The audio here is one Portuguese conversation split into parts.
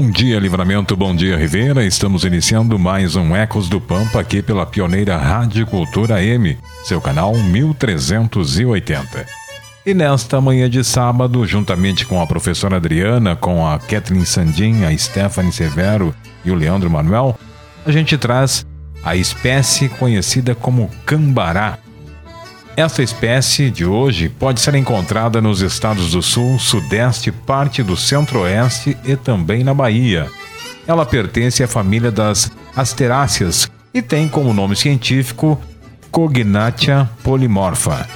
Bom dia, Livramento, bom dia, Rivera. Estamos iniciando mais um Ecos do Pampa aqui pela pioneira Rádio Cultura M, seu canal 1380. E nesta manhã de sábado, juntamente com a professora Adriana, com a Kathleen Sandin, a Stephanie Severo e o Leandro Manuel, a gente traz a espécie conhecida como cambará, essa espécie de hoje pode ser encontrada nos estados do Sul, Sudeste, parte do Centro-Oeste e também na Bahia. Ela pertence à família das Asteráceas e tem como nome científico Cognatia polymorpha.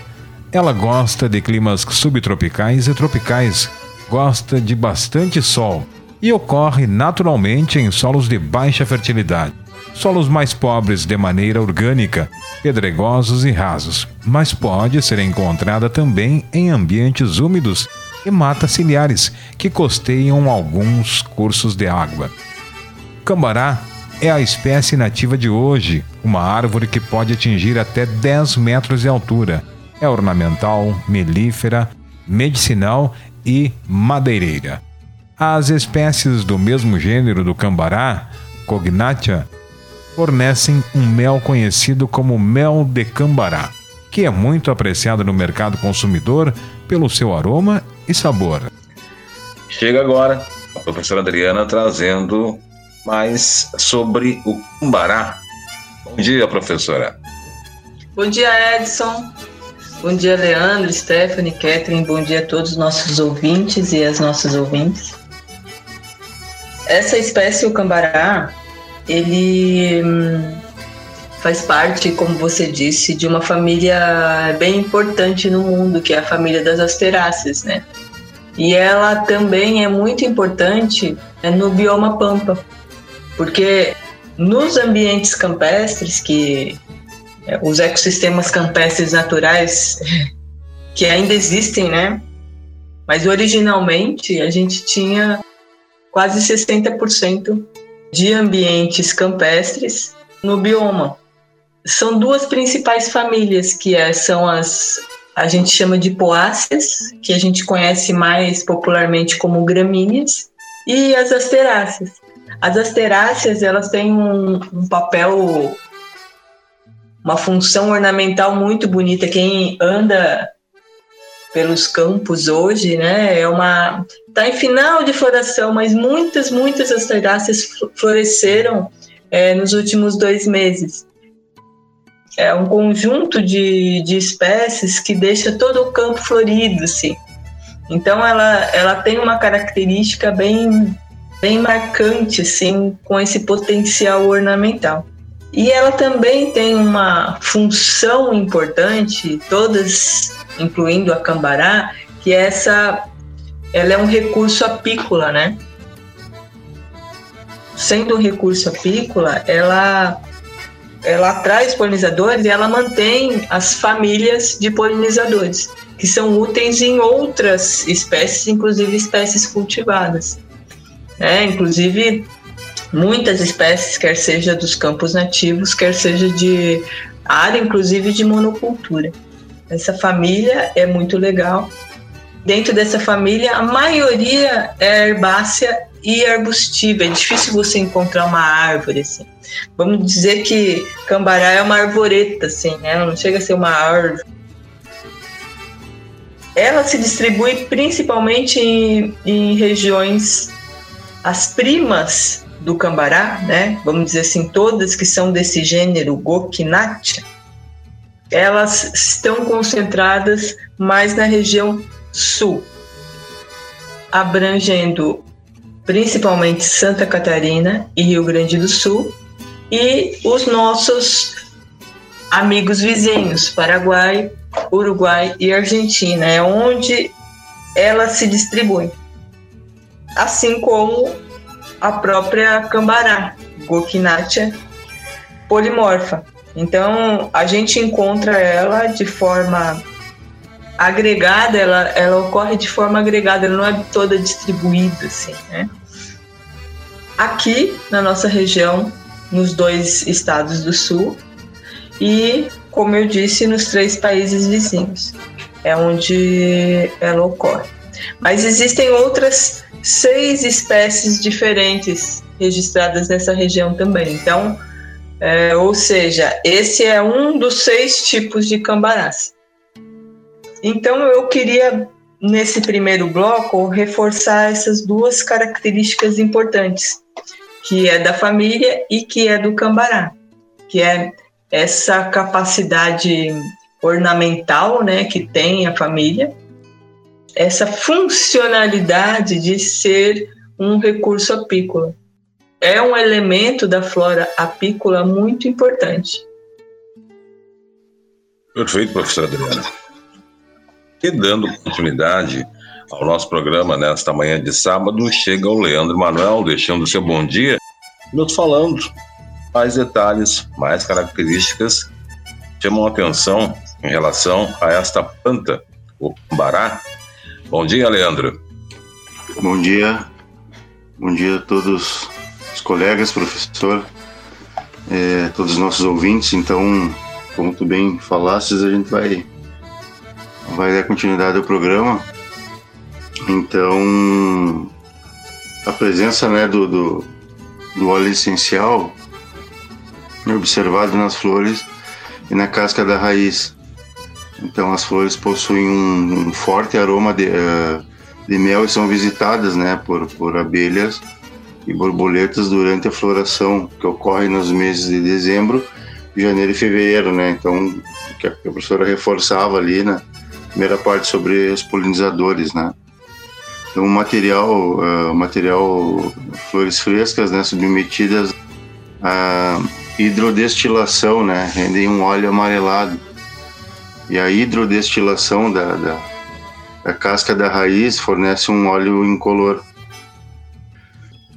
Ela gosta de climas subtropicais e tropicais, gosta de bastante sol e ocorre naturalmente em solos de baixa fertilidade solos mais pobres de maneira orgânica, pedregosos e rasos, mas pode ser encontrada também em ambientes úmidos e matas ciliares que costeiam alguns cursos de água. Cambará é a espécie nativa de hoje, uma árvore que pode atingir até 10 metros de altura. É ornamental, melífera, medicinal e madeireira. As espécies do mesmo gênero do cambará, Cognatia, fornecem um mel conhecido como mel de cambará, que é muito apreciado no mercado consumidor pelo seu aroma e sabor. Chega agora a professora Adriana trazendo mais sobre o cambará. Bom dia, professora. Bom dia, Edson. Bom dia, Leandro, Stephanie, Catherine. Bom dia a todos os nossos ouvintes e as nossas ouvintes. Essa espécie, o cambará, ele hum, faz parte, como você disse, de uma família bem importante no mundo, que é a família das asteráceas, né? E ela também é muito importante né, no bioma pampa, porque nos ambientes campestres, que é, os ecossistemas campestres naturais que ainda existem, né? Mas originalmente a gente tinha quase 60% de ambientes campestres no bioma. São duas principais famílias, que é, são as a gente chama de poáceas, que a gente conhece mais popularmente como gramíneas, e as asteráceas. As asteráceas, elas têm um, um papel, uma função ornamental muito bonita. Quem anda pelos campos hoje, né? É uma está em final de floração, mas muitas, muitas asteráceas floresceram é, nos últimos dois meses. É um conjunto de, de espécies que deixa todo o campo florido, assim. Então ela, ela tem uma característica bem, bem marcante, assim, com esse potencial ornamental. E ela também tem uma função importante, todas incluindo a cambará, que é essa, ela é um recurso apícola, né? Sendo um recurso apícola, ela ela atrai polinizadores e ela mantém as famílias de polinizadores, que são úteis em outras espécies, inclusive espécies cultivadas. É, inclusive, muitas espécies, quer seja dos campos nativos, quer seja de área, inclusive de monocultura. Essa família é muito legal. Dentro dessa família, a maioria é herbácea e arbustiva. É difícil você encontrar uma árvore assim. Vamos dizer que cambará é uma arvoreta, assim, né? Não chega a ser uma árvore. Ela se distribui principalmente em, em regiões as primas do cambará, né? Vamos dizer assim, todas que são desse gênero Gokinatia, elas estão concentradas mais na região sul, abrangendo principalmente Santa Catarina e Rio Grande do Sul, e os nossos amigos vizinhos, Paraguai, Uruguai e Argentina, é onde ela se distribui. Assim como a própria cambará, Gokinatia polimorfa. Então, a gente encontra ela de forma agregada, ela, ela ocorre de forma agregada, ela não é toda distribuída, assim, né? Aqui, na nossa região, nos dois estados do sul e, como eu disse, nos três países vizinhos, é onde ela ocorre. Mas existem outras seis espécies diferentes registradas nessa região também. Então, é, ou seja, esse é um dos seis tipos de cambarás. Então, eu queria, nesse primeiro bloco, reforçar essas duas características importantes, que é da família e que é do cambará, que é essa capacidade ornamental né, que tem a família, essa funcionalidade de ser um recurso apícola é um elemento da flora apícola muito importante. Perfeito, professora Adriana. E dando continuidade ao nosso programa nesta manhã de sábado, chega o Leandro Manuel, deixando seu bom dia, nos falando mais detalhes, mais características chamam atenção em relação a esta planta, o cambará. Bom dia, Leandro. Bom dia. Bom dia a todos os colegas, professor, é, todos os nossos ouvintes. Então, como tu bem falastes, a gente vai, vai dar continuidade ao programa. Então, a presença né, do, do, do óleo essencial observado nas flores e na casca da raiz. Então, as flores possuem um, um forte aroma de, uh, de mel e são visitadas né, por, por abelhas e borboletas durante a floração, que ocorre nos meses de dezembro, janeiro e fevereiro, né? Então, que a professora reforçava ali na primeira parte sobre os polinizadores, né? Então, material, uh, material flores frescas, né, submetidas a hidrodestilação, né, rendem um óleo amarelado. E a hidrodestilação da, da, da casca da raiz fornece um óleo incolor.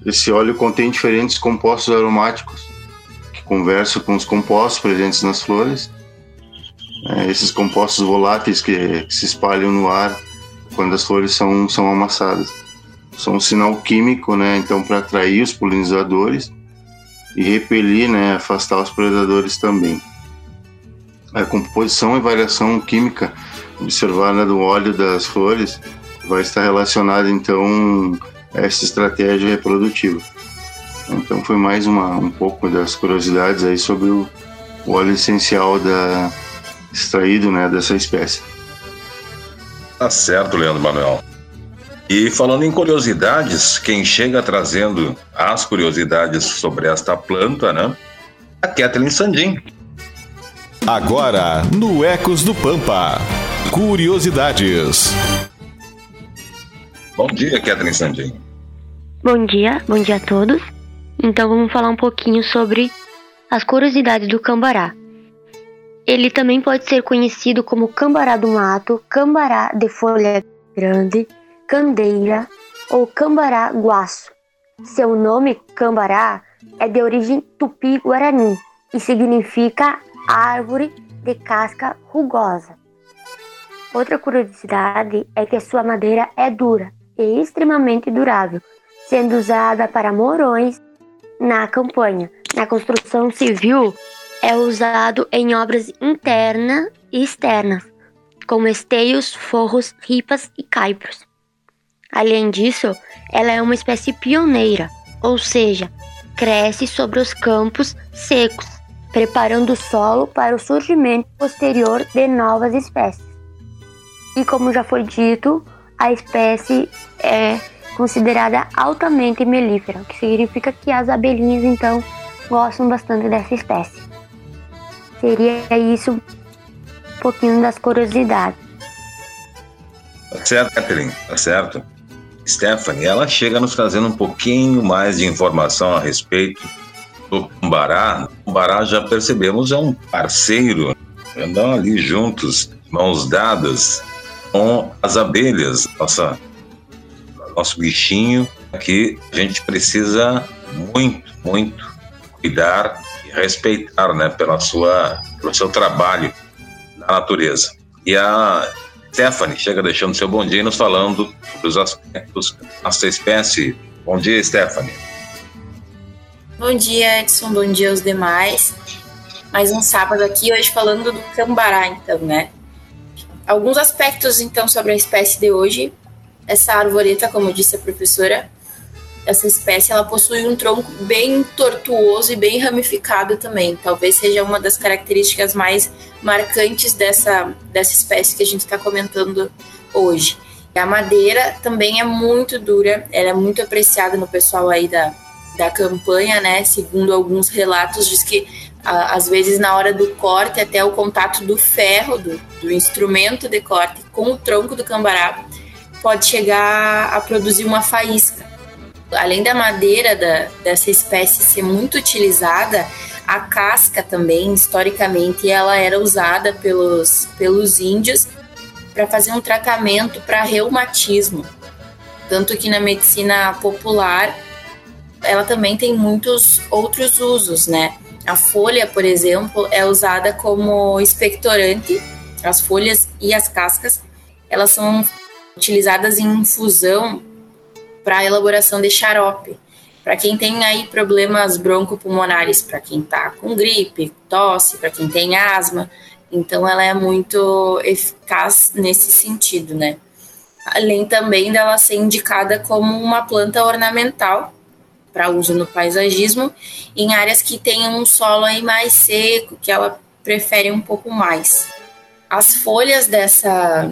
Esse óleo contém diferentes compostos aromáticos que conversam com os compostos presentes nas flores. É, esses compostos voláteis que, que, se espalham no ar quando as flores são, são amassadas. São um sinal químico, né? Então, para atrair os polinizadores e repelir, né? Afastar os predadores também. A composição e variação química observada do óleo das flores vai estar relacionada, então, essa estratégia reprodutiva. Então foi mais uma, um pouco das curiosidades aí sobre o, o óleo essencial da, extraído né, dessa espécie. Tá certo, Leandro Manuel. E falando em curiosidades, quem chega trazendo as curiosidades sobre esta planta, né? A Kathleen Sandim. Agora, no Ecos do Pampa, curiosidades. Bom dia, Kathleen Sandim. Bom dia, bom dia a todos. Então vamos falar um pouquinho sobre as curiosidades do cambará. Ele também pode ser conhecido como cambará do mato, cambará de folha grande, candeira ou cambará guaço. Seu nome, cambará, é de origem tupi-guarani e significa árvore de casca rugosa. Outra curiosidade é que sua madeira é dura e extremamente durável, sendo usada para morões na campanha. Na construção civil, é usado em obras internas e externas, como esteios, forros, ripas e caipros. Além disso, ela é uma espécie pioneira, ou seja, cresce sobre os campos secos, preparando o solo para o surgimento posterior de novas espécies. E como já foi dito, a espécie é considerada altamente melífera, o que significa que as abelhinhas então gostam bastante dessa espécie. Seria isso um pouquinho das curiosidades. Tá certo, Catherine, tá certo. Stephanie, ela chega nos trazendo um pouquinho mais de informação a respeito do Cumbará. O Cumbará já percebemos é um parceiro, andam ali juntos, mãos dadas com as abelhas, nossa, nosso bichinho que a gente precisa muito, muito cuidar e respeitar, né, pela sua, pelo seu trabalho na natureza. E a Stephanie chega deixando seu bom dia e nos falando sobre os aspectos da nossa espécie. Bom dia, Stephanie. Bom dia, Edson. Bom dia aos demais. Mais um sábado aqui, hoje falando do cambará, então, né? Alguns aspectos, então, sobre a espécie de hoje. Essa arvoreta, como disse a professora, essa espécie ela possui um tronco bem tortuoso e bem ramificado também. Talvez seja uma das características mais marcantes dessa, dessa espécie que a gente está comentando hoje. A madeira também é muito dura, ela é muito apreciada no pessoal aí da, da campanha, né? Segundo alguns relatos, diz que às vezes na hora do corte, até o contato do ferro, do, do instrumento de corte com o tronco do cambará, pode chegar a produzir uma faísca além da madeira da, dessa espécie ser muito utilizada, a casca também, historicamente, ela era usada pelos, pelos índios para fazer um tratamento para reumatismo. Tanto que na medicina popular ela também tem muitos outros usos, né? A folha, por exemplo, é usada como expectorante. As folhas e as cascas, elas são utilizadas em infusão para elaboração de xarope. Para quem tem aí problemas broncopulmonares, para quem está com gripe, tosse, para quem tem asma, então ela é muito eficaz nesse sentido, né? Além também dela ser indicada como uma planta ornamental para uso no paisagismo em áreas que tenham um solo aí mais seco, que ela prefere um pouco mais. As folhas dessa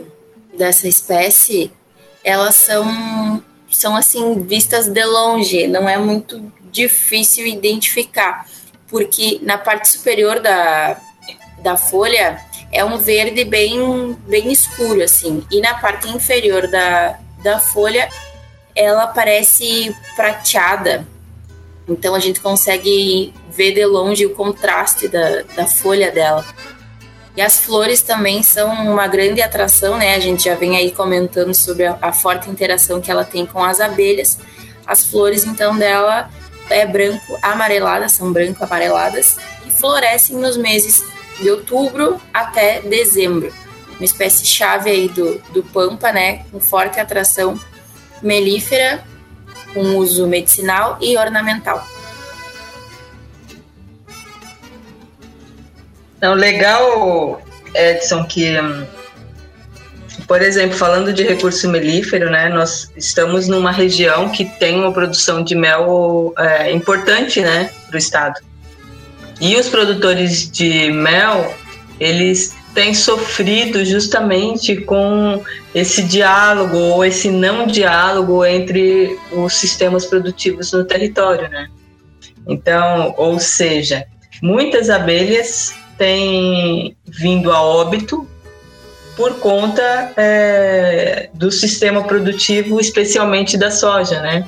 dessa espécie, elas são são assim vistas de longe, não é muito difícil identificar, porque na parte superior da, da folha é um verde bem, bem escuro, assim, e na parte inferior da, da folha ela parece prateada, então a gente consegue ver de longe o contraste da, da folha dela. E as flores também são uma grande atração, né? A gente já vem aí comentando sobre a, a forte interação que ela tem com as abelhas. As flores, então, dela é branco amareladas, são branco amareladas e florescem nos meses de outubro até dezembro. Uma espécie chave aí do, do pampa, né? Com forte atração melífera, com uso medicinal e ornamental. Então, legal, Edson, que, hum, por exemplo, falando de recurso melífero, né, nós estamos numa região que tem uma produção de mel é, importante, né, para o estado. E os produtores de mel, eles têm sofrido justamente com esse diálogo ou esse não diálogo entre os sistemas produtivos no território, né? Então, ou seja, muitas abelhas tem vindo a óbito por conta é, do sistema produtivo, especialmente da soja, né?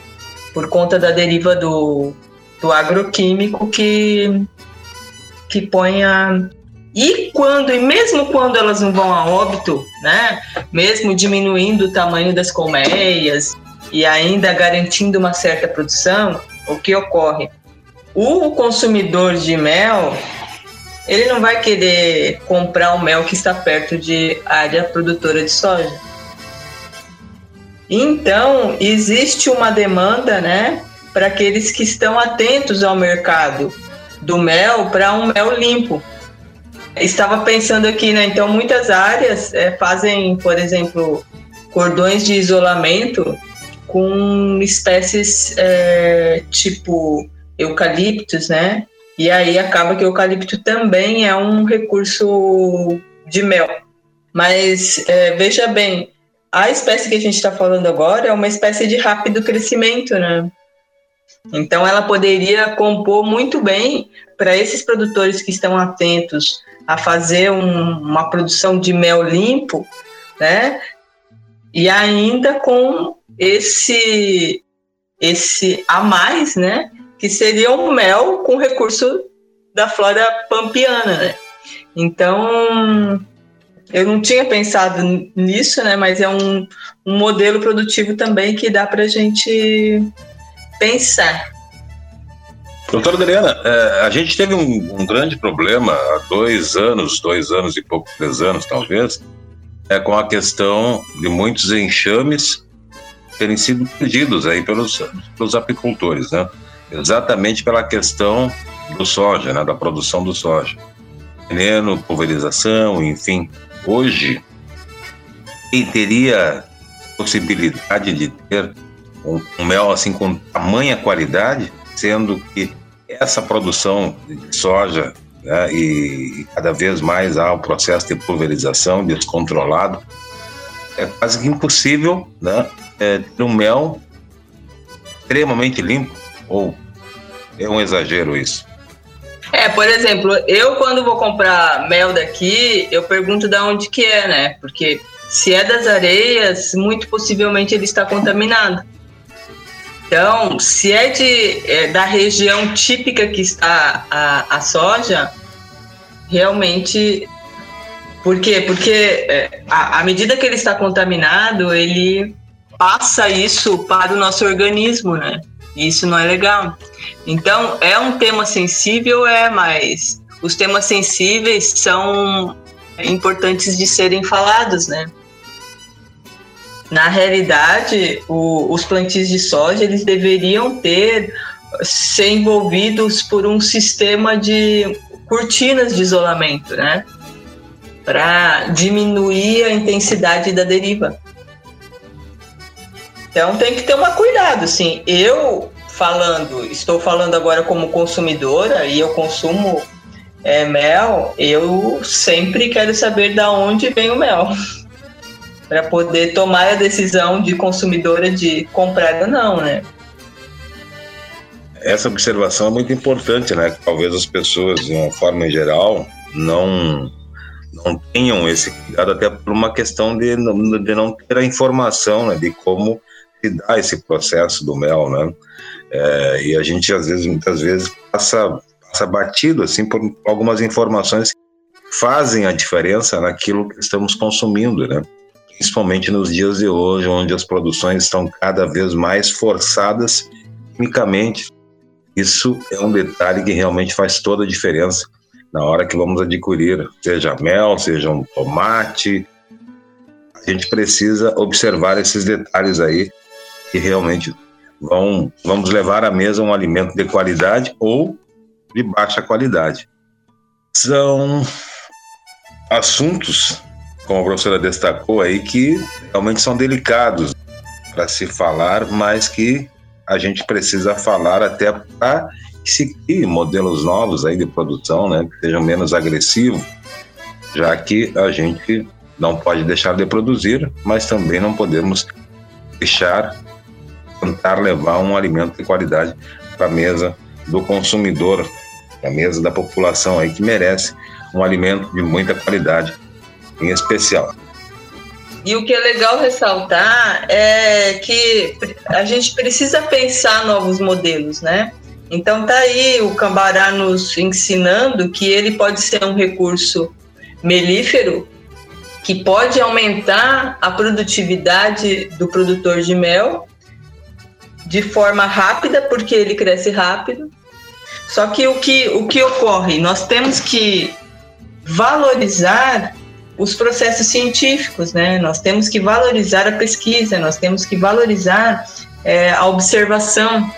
Por conta da deriva do, do agroquímico que, que põe a. E quando, e mesmo quando elas não vão a óbito, né? Mesmo diminuindo o tamanho das colmeias e ainda garantindo uma certa produção, o que ocorre? O consumidor de mel ele não vai querer comprar o mel que está perto de área produtora de soja. Então, existe uma demanda, né, para aqueles que estão atentos ao mercado do mel para um mel limpo. Estava pensando aqui, né, então muitas áreas é, fazem, por exemplo, cordões de isolamento com espécies é, tipo eucaliptos, né, e aí acaba que o eucalipto também é um recurso de mel. Mas é, veja bem, a espécie que a gente está falando agora é uma espécie de rápido crescimento, né? Então, ela poderia compor muito bem para esses produtores que estão atentos a fazer um, uma produção de mel limpo, né? E ainda com esse esse a mais, né? Que seria um mel com recurso da flora pampiana, né? Então, eu não tinha pensado nisso, né? Mas é um, um modelo produtivo também que dá para a gente pensar. Doutora Adriana, é, a gente teve um, um, grande problema há dois anos, dois anos e pouco, três anos talvez, é com a questão de muitos enxames terem sido perdidos aí pelos, pelos apicultores, né? Exatamente pela questão do soja, né? Da produção do soja. Veneno, pulverização, enfim. Hoje, quem teria possibilidade de ter um, um mel assim com tamanha qualidade, sendo que essa produção de soja né, e, cada vez mais há o processo de pulverização descontrolado, é quase que impossível né, é, ter um mel extremamente limpo, ou é um exagero isso? É, por exemplo, eu quando vou comprar mel daqui, eu pergunto de onde que é, né? Porque se é das areias, muito possivelmente ele está contaminado. Então, se é, de, é da região típica que está a, a soja, realmente. Por quê? Porque é, à medida que ele está contaminado, ele passa isso para o nosso organismo, né? E isso não é legal. Então, é um tema sensível, é, mas os temas sensíveis são importantes de serem falados, né? Na realidade, o, os plantios de soja eles deveriam ter ser envolvidos por um sistema de cortinas de isolamento, né? Para diminuir a intensidade da deriva. Então tem que ter um cuidado, sim. Eu falando, estou falando agora como consumidora e eu consumo é, mel, eu sempre quero saber da onde vem o mel para poder tomar a decisão de consumidora de comprar ou não, né? Essa observação é muito importante, né? Talvez as pessoas, de uma forma geral, não não tenham esse cuidado até por uma questão de, de não ter a informação né, de como se dá esse processo do mel, né? É, e a gente às vezes, muitas vezes passa, passa batido assim por algumas informações que fazem a diferença naquilo que estamos consumindo, né? Principalmente nos dias de hoje, onde as produções estão cada vez mais forçadas quimicamente. Isso é um detalhe que realmente faz toda a diferença na hora que vamos adquirir, seja mel, seja um tomate. A gente precisa observar esses detalhes aí que realmente vão vamos levar à mesa um alimento de qualidade ou de baixa qualidade. São assuntos como a professora destacou aí, que realmente são delicados para se falar, mas que a gente precisa falar até para se modelos novos aí de produção, né, que sejam menos agressivos, já que a gente não pode deixar de produzir, mas também não podemos deixar tentar levar um alimento de qualidade para a mesa do consumidor, para a mesa da população aí que merece um alimento de muita qualidade em especial. E o que é legal ressaltar é que a gente precisa pensar novos modelos, né? Então tá aí o Cambará nos ensinando que ele pode ser um recurso melífero que pode aumentar a produtividade do produtor de mel de forma rápida, porque ele cresce rápido. Só que o que, o que ocorre? Nós temos que valorizar os processos científicos, né? Nós temos que valorizar a pesquisa, nós temos que valorizar é, a observação,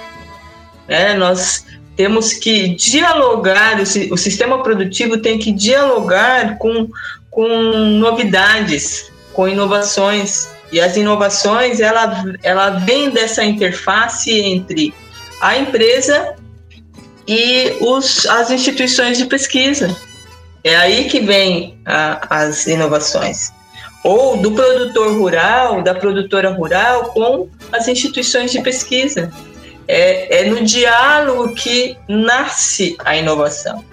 né? Nós temos que dialogar, o, o, sistema produtivo tem que dialogar com, com novidades, com inovações. E as inovações, ela, ela vem dessa interface entre a empresa e os, as instituições de pesquisa. É aí que vem a, as inovações. ou do produtor rural, da produtora rural com as instituições de pesquisa. É, é no diálogo que nasce a inovação.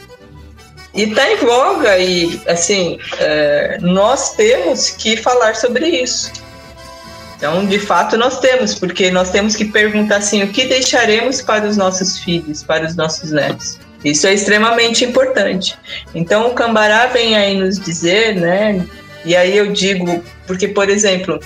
E está em voga, e assim, é, nós temos que falar sobre isso. Então, de fato, nós temos, porque nós temos que perguntar assim: o que deixaremos para os nossos filhos, para os nossos netos? Isso é extremamente importante. Então, o Cambará vem aí nos dizer, né? E aí eu digo, porque, por exemplo,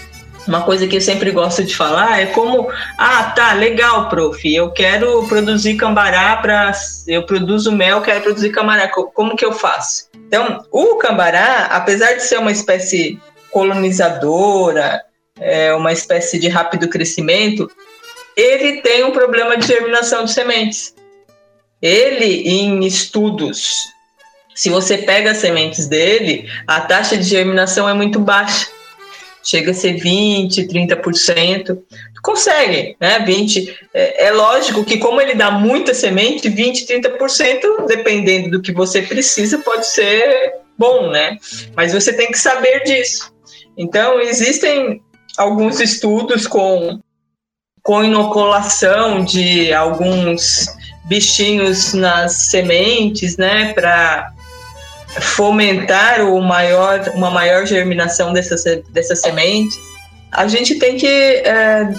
uma coisa que eu sempre gosto de falar é como, ah, tá, legal, prof, eu quero produzir cambará para, eu produzo mel, quero produzir camará, como que eu faço? Então, o cambará, apesar de ser uma espécie colonizadora, é uma espécie de rápido crescimento, ele tem um problema de germinação de sementes. Ele, em estudos, se você pega as sementes dele, a taxa de germinação é muito baixa. Chega a ser 20, 30%. Consegue, né? 20. É, é lógico que, como ele dá muita semente, 20, 30%, dependendo do que você precisa, pode ser bom, né? Mas você tem que saber disso. Então, existem alguns estudos com, com inoculação de alguns bichinhos nas sementes, né, para fomentar o maior, uma maior germinação dessas, dessas sementes. A gente tem que é,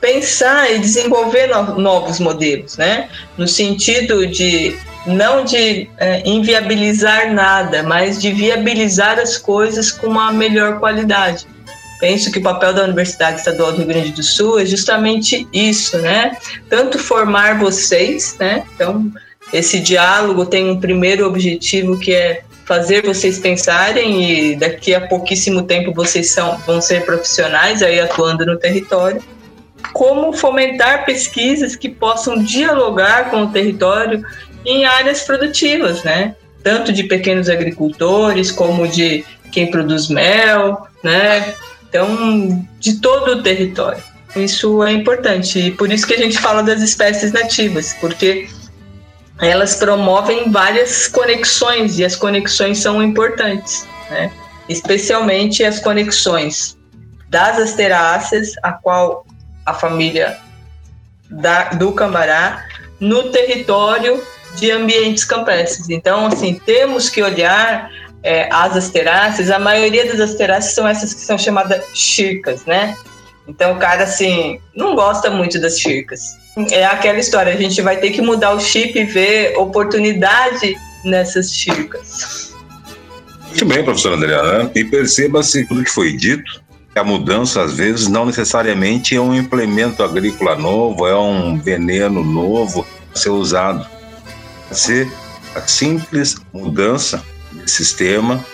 pensar e desenvolver no, novos modelos, né, no sentido de não de é, inviabilizar nada, mas de viabilizar as coisas com uma melhor qualidade penso que o papel da Universidade Estadual do Rio Grande do Sul é justamente isso, né? Tanto formar vocês, né? Então, esse diálogo tem um primeiro objetivo que é fazer vocês pensarem e daqui a pouquíssimo tempo vocês são, vão ser profissionais aí atuando no território. Como fomentar pesquisas que possam dialogar com o território em áreas produtivas, né? Tanto de pequenos agricultores como de quem produz mel, né? Então, de todo o território. Isso é importante e por isso que a gente fala das espécies nativas, porque elas promovem várias conexões e as conexões são importantes, né? especialmente as conexões das asteráceas, a qual a família da, do Cambará, no território de ambientes campestres. Então, assim, temos que olhar é, as asteráceas, a maioria das asteráceas são essas que são chamadas chircas, né? Então o cara, assim, não gosta muito das chircas. É aquela história, a gente vai ter que mudar o chip e ver oportunidade nessas chircas. Muito bem, professora Adriana. E perceba-se tudo que foi dito, a mudança, às vezes, não necessariamente é um implemento agrícola novo, é um veneno novo a ser usado. Ser a simples mudança sistema,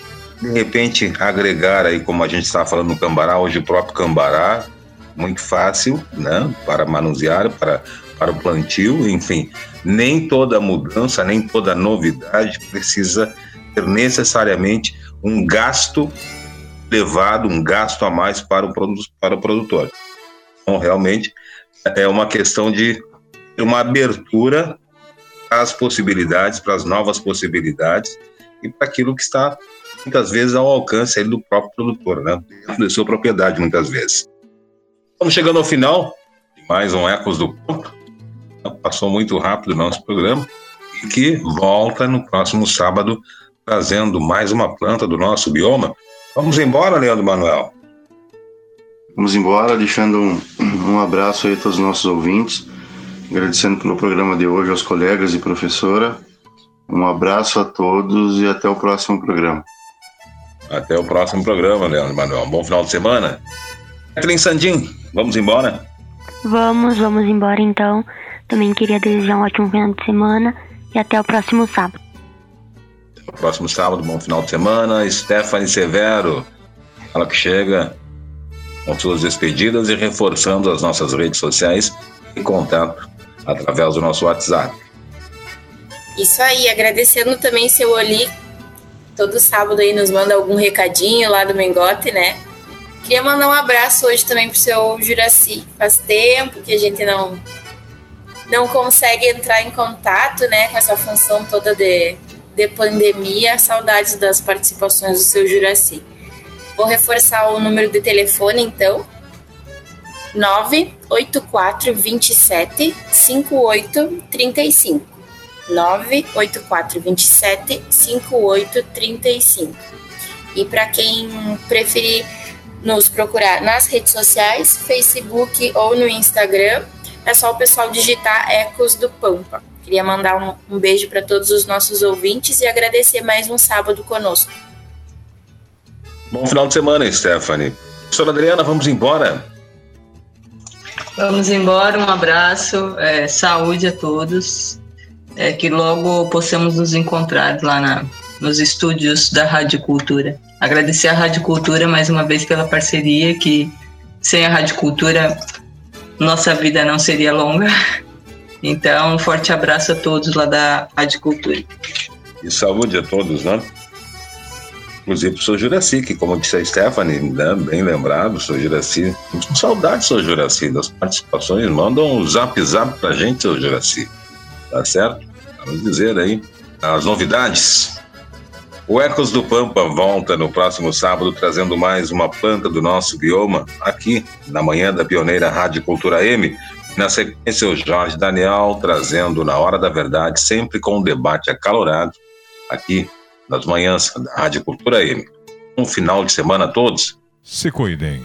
de repente agregar aí, como a gente estava falando no Cambará, hoje o próprio Cambará, muito fácil, né, para manusear, para, para o plantio, enfim, nem toda mudança, nem toda novidade precisa ter necessariamente um gasto elevado, um gasto a mais para o, para o produtor. Então, realmente, é uma questão de uma abertura às possibilidades, para as novas possibilidades, e para aquilo que está muitas vezes ao alcance do próprio produtor, né? da sua propriedade, muitas vezes. Estamos chegando ao final de mais um Ecos do Campo. Passou muito rápido o nosso programa e que volta no próximo sábado trazendo mais uma planta do nosso bioma. Vamos embora, Leandro Manuel. Vamos embora, deixando um, um abraço aí a todos os nossos ouvintes, agradecendo pelo programa de hoje aos colegas e professora um abraço a todos e até o próximo programa. Até o próximo programa, Leandro Manuel. Um bom final de semana. Catherine Sandim, vamos embora? Vamos, vamos embora então. Também queria desejar um ótimo final de semana e até o próximo sábado. Até o próximo sábado, bom final de semana. Stephanie Severo, ela que chega com suas despedidas e reforçando as nossas redes sociais e contato através do nosso WhatsApp. Isso aí, agradecendo também seu Oli, todo sábado aí nos manda algum recadinho lá do Mengote, né? Queria mandar um abraço hoje também pro seu Juraci. Faz tempo que a gente não não consegue entrar em contato, né, com essa função toda de, de pandemia. Saudades das participações do seu Juraci. Vou reforçar o número de telefone, então. 984 27 5835. 984 27 5835. E para quem preferir nos procurar nas redes sociais, Facebook ou no Instagram, é só o pessoal digitar Ecos do Pampa. Queria mandar um, um beijo para todos os nossos ouvintes e agradecer mais um sábado conosco. Bom final de semana, Stephanie. Professora Adriana, vamos embora. Vamos embora, um abraço, é, saúde a todos, é, que logo possamos nos encontrar lá na, nos estúdios da Rádio Cultura. Agradecer à Rádio Cultura mais uma vez pela parceria, que sem a Rádio Cultura nossa vida não seria longa. Então, um forte abraço a todos lá da Rádio Cultura. E saúde a todos, né? Inclusive o Sr. Juraci, que como disse a Stephanie, né, bem lembrado, o Sr. Juraci. Com saudade, Sr. Juraci, das participações. Manda um zap zap pra gente, Sr. Juraci. Tá certo? Vamos dizer aí as novidades. O Ecos do Pampa volta no próximo sábado trazendo mais uma planta do nosso bioma aqui na manhã da pioneira Rádio Cultura M. Na sequência, o Jorge Daniel trazendo na hora da verdade, sempre com um debate acalorado aqui nas manhãs da Rádio Cultura M. Um final de semana a todos. Se cuidem.